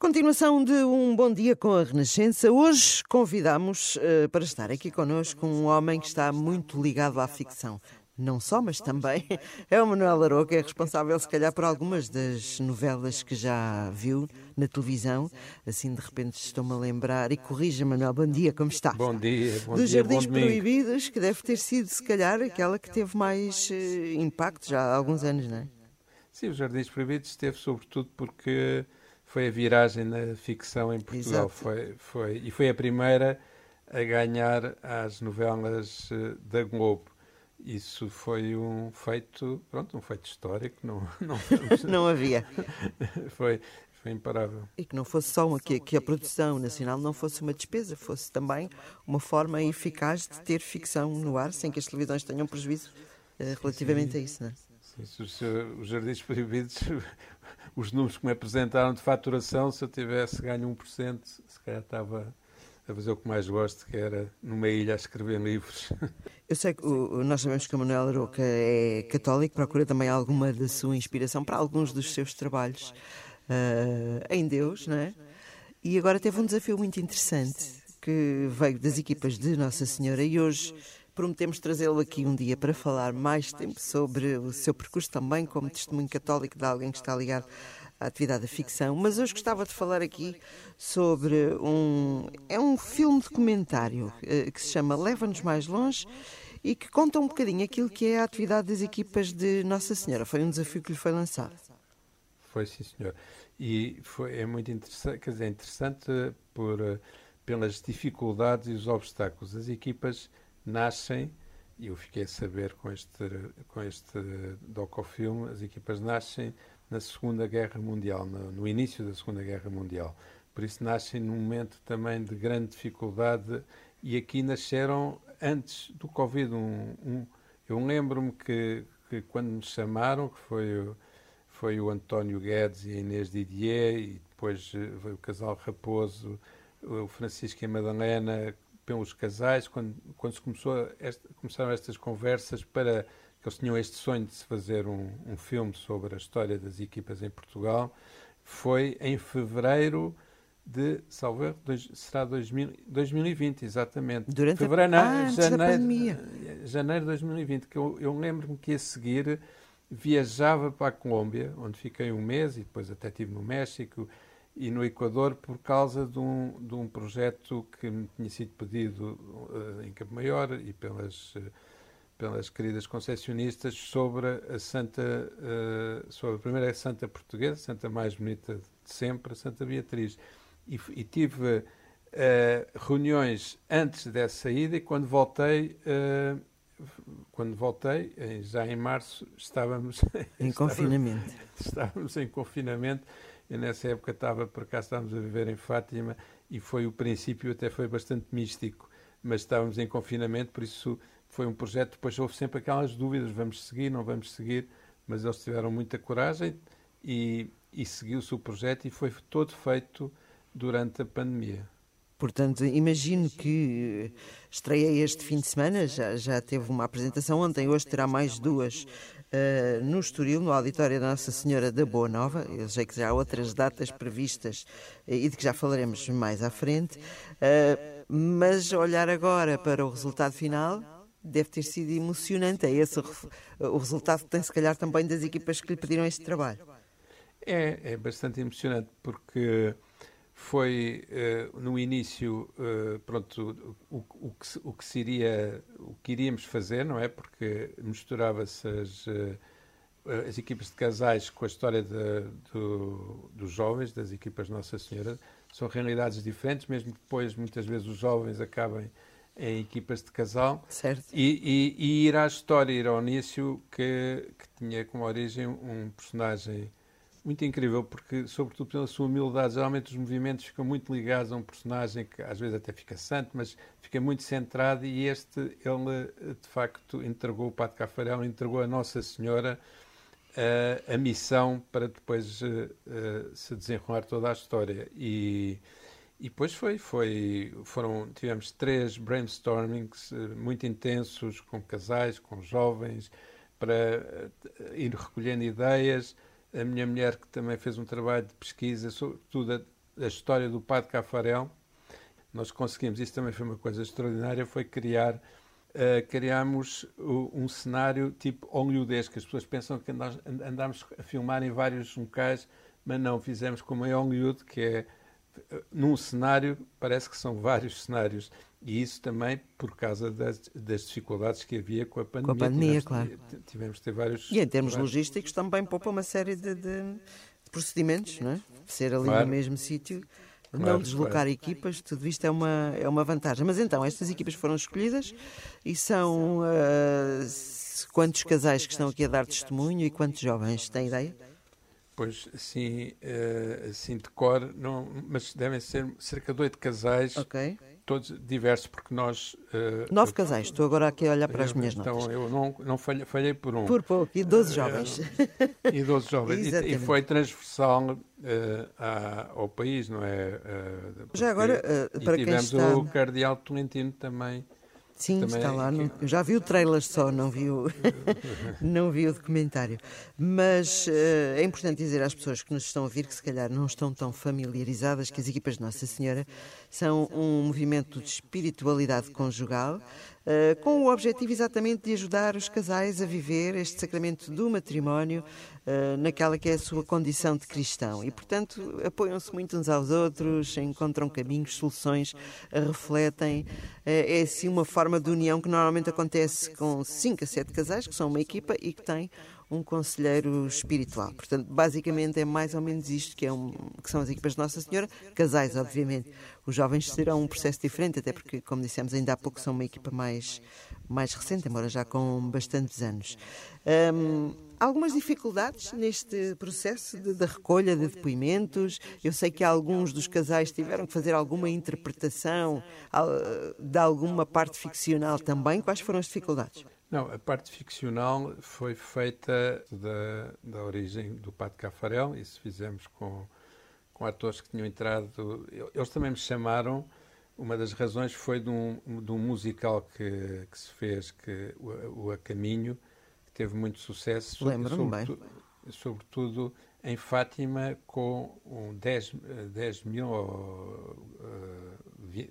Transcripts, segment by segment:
Continuação de um bom dia com a Renascença. Hoje convidamos uh, para estar aqui connosco um homem que está muito ligado à ficção. Não só, mas também é o Manuel Aroca, que é responsável, se calhar, por algumas das novelas que já viu na televisão. Assim, de repente, estou-me a lembrar. E corrija, Manuel, bom dia, como está? Bom dia, bom Dos dia, Jardins Proibidos, que deve ter sido, se calhar, aquela que teve mais uh, impacto já há alguns anos, não é? Sim, os Jardins Proibidos teve sobretudo porque foi a viragem na ficção em Portugal. Foi, foi, e foi a primeira a ganhar as novelas eh, da Globo. Isso foi um feito, pronto, um feito histórico. Não, não, não havia. foi, foi imparável. E que não fosse só uma, que, que a produção nacional não fosse uma despesa, fosse também uma forma eficaz de ter ficção no ar, sem que as televisões tenham prejuízo uh, relativamente sim, a isso, não é? Sim, os, os Jardins Proibidos os números que me apresentaram de faturação, se eu tivesse ganho 1%, se calhar estava a fazer o que mais gosto, que era numa ilha a escrever livros. Eu sei que o, nós sabemos que o Manuel Aroca é católico, procura também alguma da sua inspiração para alguns dos seus trabalhos uh, em Deus, não é? E agora teve um desafio muito interessante que veio das equipas de Nossa Senhora e hoje prometemos trazê-lo aqui um dia para falar mais tempo sobre o seu percurso também como testemunho católico de alguém que está ligado à atividade da ficção. Mas hoje gostava de falar aqui sobre um. É um filme documentário eh, que se chama Leva-nos Mais Longe e que conta um bocadinho aquilo que é a atividade das equipas de Nossa Senhora. Foi um desafio que lhe foi lançado. Foi, sim, senhor. E foi, é muito interessante, quer dizer, é interessante por, eh, pelas dificuldades e os obstáculos. As equipas nascem, e eu fiquei a saber com este, com este docofilme, as equipas nascem na Segunda Guerra Mundial, no, no, início da Segunda Guerra Mundial. Por isso nascem num momento também de grande dificuldade e aqui nasceram antes do Covid. Um, um, eu lembro-me que, que, quando me chamaram, que foi, foi o António Guedes e a Inês Didier, e depois eh, veio o casal Raposo, o Francisco e a Madalena, pelos casais, quando, quando se começou esta, começaram estas conversas para que eles tinham este sonho de se fazer um, um filme sobre a história das equipas em Portugal, foi em fevereiro de, salvo dois, será 2000, 2020, exatamente. Durante fevereiro, a, ah, janeiro, janeiro de 2020, que eu, eu lembro-me que a seguir viajava para a Colômbia, onde fiquei um mês e depois até estive no México e no Equador por causa de um, de um projeto que me tinha sido pedido uh, em Campo Maior e pelas, uh, pelas queridas concessionistas sobre a Santa, uh, sobre a primeira Santa Portuguesa, Santa mais bonita de sempre, a Santa Beatriz. E, e tive reuniões antes dessa ida e quando voltei quando voltei, já em março, estávamos em estávamos, confinamento. Estávamos em confinamento eu nessa época estava, por acaso estávamos a viver em Fátima e foi o princípio até foi bastante místico, mas estávamos em confinamento, por isso foi um projeto, depois houve sempre aquelas dúvidas, vamos seguir, não vamos seguir, mas eles tiveram muita coragem e, e seguiu-se o projeto e foi todo feito durante a pandemia. Portanto, imagino que estreia este fim de semana, já, já teve uma apresentação ontem, hoje terá mais duas uh, no Estoril, no auditório da Nossa Senhora da Boa Nova. Eu sei que já há outras datas previstas uh, e de que já falaremos mais à frente. Uh, mas olhar agora para o resultado final deve ter sido emocionante. É esse o resultado que tem, se calhar, também das equipas que lhe pediram este trabalho. É, é bastante emocionante porque foi uh, no início uh, pronto o, o, que, o que seria o que iríamos fazer não é? Porque misturava-se as, uh, as equipas de casais com a história de, do, dos jovens das equipas Nossa Senhora. São realidades diferentes mesmo que depois muitas vezes os jovens acabem em equipas de casal. Certo. E, e, e ir à história ir ao início que, que tinha como origem um personagem muito incrível, porque, sobretudo pela sua humildade, geralmente os movimentos ficam muito ligados a um personagem que às vezes até fica santo, mas fica muito centrado. E este, ele de facto entregou o Pato Cafarel, entregou a Nossa Senhora uh, a missão para depois uh, uh, se desenrolar toda a história. E, e depois foi, foi, foram, tivemos três brainstormings muito intensos com casais, com jovens, para ir recolhendo ideias a minha mulher, que também fez um trabalho de pesquisa, sobretudo da história do Padre Cafarel, nós conseguimos, isso também foi uma coisa extraordinária, foi criar, uh, criámos um cenário tipo hollywoodesco. As pessoas pensam que nós andámos a filmar em vários locais, mas não, fizemos como em Hollywood, que é num cenário, parece que são vários cenários. E isso também por causa das, das dificuldades que havia com a pandemia. Com a pandemia, tivemos, claro. Tivemos de ter vários. E em termos vários... logísticos também poupa uma série de, de, de procedimentos, não é? Ser ali claro. no mesmo sítio. Claro, não deslocar claro. equipas, tudo isto é uma, é uma vantagem. Mas então, estas equipas foram escolhidas e são uh, quantos casais que estão aqui a dar testemunho e quantos jovens? Tem ideia? Pois, sim, uh, assim de cor, não, mas devem ser cerca de oito casais. Ok todos diversos, porque nós. Uh, Nove casais, estou agora aqui a olhar para as minhas então, notas. Então eu não, não falhei, falhei por um. Por pouco, e 12 jovens. Uh, e 12 jovens. e, e, foi transversal uh, à, ao país, não é? Já agora, para quem está... tivemos o Cardeal Tolentino também Sim, Também está lá. No, eu já vi o trailer só, não vi o, não vi o documentário. Mas uh, é importante dizer às pessoas que nos estão a ouvir que se calhar não estão tão familiarizadas que as equipas de Nossa Senhora são um movimento de espiritualidade conjugal eh, com o objetivo exatamente de ajudar os casais a viver este sacramento do matrimónio uh, naquela que é a sua condição de cristão. E, portanto, apoiam-se muito uns aos outros, encontram caminhos, soluções, uh, refletem. é assim uma forma de união que normalmente acontece com cinco a sete casais, que são uma equipa e que têm um conselheiro espiritual. Portanto, basicamente é mais ou menos isto que, é um, que são as equipas de Nossa Senhora, casais, obviamente. Os jovens serão um processo diferente, até porque, como dissemos ainda há pouco, são uma equipa mais, mais recente, embora já com bastantes anos. Um, algumas dificuldades neste processo de, de, recolha de depoimentos. Eu sei que alguns dos casais tiveram que fazer alguma interpretação de alguma parte ficcional também. Quais foram as dificuldades? Não, a parte ficcional foi feita da, da origem do Pato Cafarel, isso fizemos com, com atores que tinham entrado. Eles também me chamaram. Uma das razões foi de um, de um musical que, que se fez, que, o, o A Caminho, teve muito sucesso. Lembro-me bem. Sobretudo em Fátima, com um 10, 10 mil uh,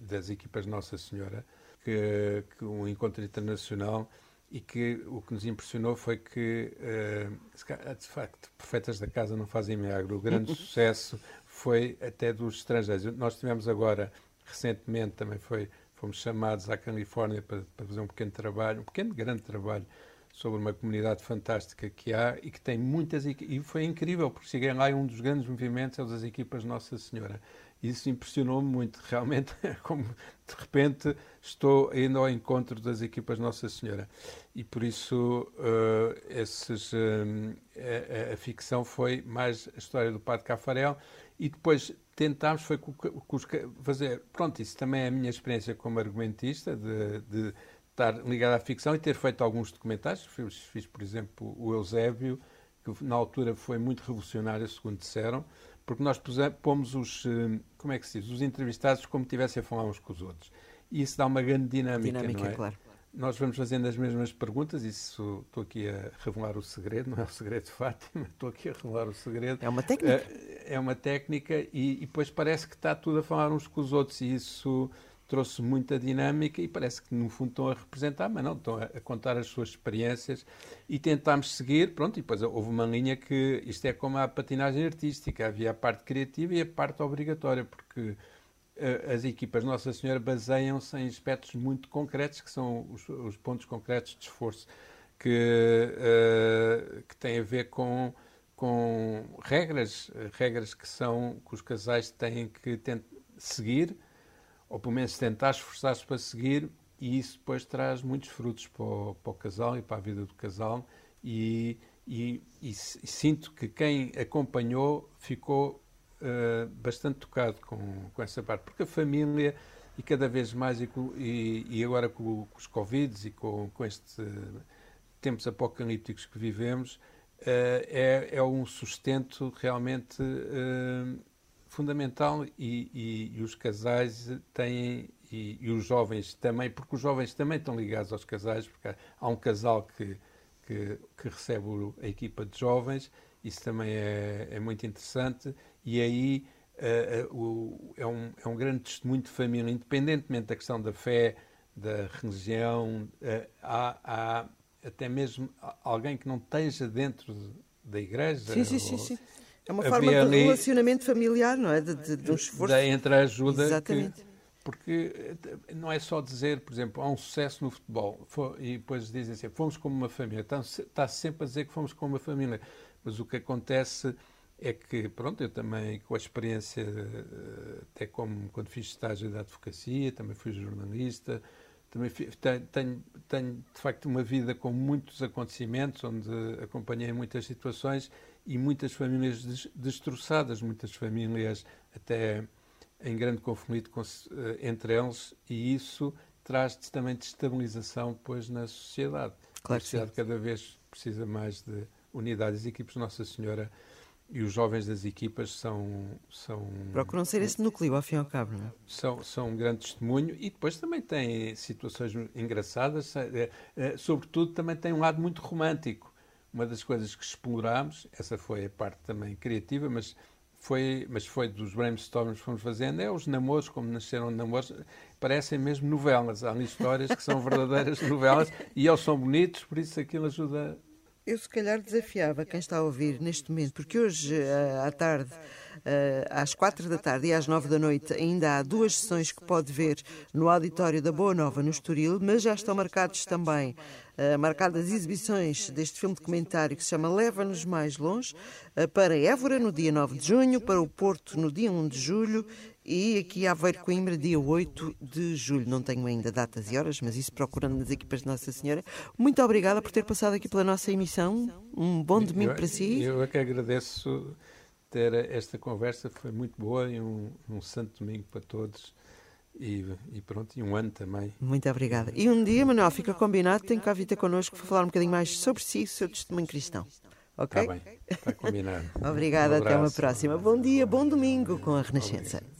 das equipas Nossa Senhora, que, que um encontro internacional e que o que nos impressionou foi que, uh, de facto, profetas da casa não fazem milagre. O grande sucesso foi até dos estrangeiros. Nós tivemos agora, recentemente, também foi, fomos chamados à Califórnia para, para fazer um pequeno trabalho, um pequeno, grande trabalho, sobre uma comunidade fantástica que há e que tem muitas e foi incrível porque cheguei lá e um dos grandes movimentos é das equipas Nossa Senhora isso impressionou-me muito, realmente, como de repente estou indo ao encontro das equipas Nossa Senhora. E por isso uh, esses, uh, a, a, ficção foi mais a história do Padre Cafarel e depois tentámos foi fazer, pronto, isso também é a minha experiência como argumentista, de, de estar ligado à ficção e ter feito alguns documentários. Fiz, fiz, por exemplo, o Eusébio, que na altura foi muito revolucionário, segundo disseram, porque nós pomos os, eh, como é que se diz, os entrevistados como tivessem a falar uns com os outros. E isso dá uma grande dinâmica, dinâmica não é? Claro. Nós vamos fazendo as mesmas perguntas, isso estou aqui a revelar o segredo, não é o segredo de Fátima, estou aqui a revelar o segredo. É uma técnica. Eh, é uma técnica e, e depois parece que está tudo a falar uns com os outros e isso trouxe muita dinâmica e parece que no fundo estão a representar, mas não, estão a, contar as suas experiências. E tentámos seguir, pronto, e depois houve uma linha que isto é como a patinagem artística, havia a parte criativa e a parte obrigatória, porque uh, as equipas Nossa Senhora baseiam-se em aspectos muito concretos, que são os, os pontos concretos de esforço, que, uh, que têm a ver com com regras, regras que são que os casais têm que seguir ou pelo menos tentar esforçar-se para seguir, e isso depois traz muitos frutos para o, para o casal e para a vida do casal. E, e, e, e sinto que quem acompanhou ficou uh, bastante tocado com, com essa parte, porque a família, e cada vez mais, e, e agora com, com, os Covid e com, com estes tempos apocalípticos que vivemos, uh, é, é um sustento realmente uh, fundamental e, e, e, os casais têm e, e, os jovens também, porque os jovens também estão ligados aos casais, porque há um casal que, que, que recebe a equipa de jovens, isso também é, é muito interessante, e aí uh, uh, é, um, é um grande testemunho de família, independentemente da questão da fé, da religião, há, há, até mesmo alguém que não esteja dentro da igreja. Sim, sim, sim. sim. É uma forma de relacionamento familiar, não é? De, de, de um esforço. Da entre-ajuda. Exatamente. Que, porque não é só dizer, por exemplo, há um sucesso no futebol e depois dizem assim, fomos como uma família. Está, sempre a dizer que fomos como uma família. Mas o que acontece é que, pronto, eu também, com a experiência, eh, até como quando fiz estágio de advocacia, também fui jornalista, também tenho, tenho, de facto, uma vida com muitos acontecimentos, onde acompanhei muitas situações e muitas famílias destroçadas, muitas famílias até em grande conflito com, eh, entre eles, e isso traz também destabilização depois na sociedade. Claro a sociedade cada vez precisa mais de unidade. As equipes Nossa Senhora e os jovens das equipas são. são Procuram ser esse núcleo, ao fim e ao cabo, não é? São, são um grande testemunho e depois também têm situações engraçadas, é, é, sobretudo também tem um lado muito romântico. Uma das coisas que explorámos, essa foi a parte também criativa, mas foi, mas foi dos brainstorms que fomos fazendo, é os namoros, como nasceram namoros, parecem mesmo novelas. Há histórias que são verdadeiras novelas e eles são bonitos, por isso aquilo ajuda eu se calhar desafiava quem está a ouvir neste momento, porque hoje eh, à tarde, eh, às quatro da tarde e às nove da noite, ainda há duas sessões que pode ver no auditório da Boa Nova, no Estoril, mas já estão marcados também uh, marcadas exibições deste filme documentário que se chama Leva-nos Mais Longe, para Évora no dia 9 de junho, para o Porto no dia 1 de julho e aqui Aveiro Coimbra, dia 8 de julho. Não tenho ainda datas e horas, mas isso procurando nas equipas de Nossa Senhora. Muito obrigada por ter passado aqui pela nossa emissão. Um bom domingo eu, para si. Eu é que agradeço ter esta conversa, foi muito boa e um, um santo domingo para todos. E, e, pronto, e um ano também. Muito obrigada. E um dia, Manuel, fica combinado, tem cá a vir ter connosco para falar um bocadinho mais sobre si e o seu testemunho cristão. Ok? Está bem, está combinado. Obrigada, um até uma próxima. Bom dia, bom domingo com a Renascença. Obrigado.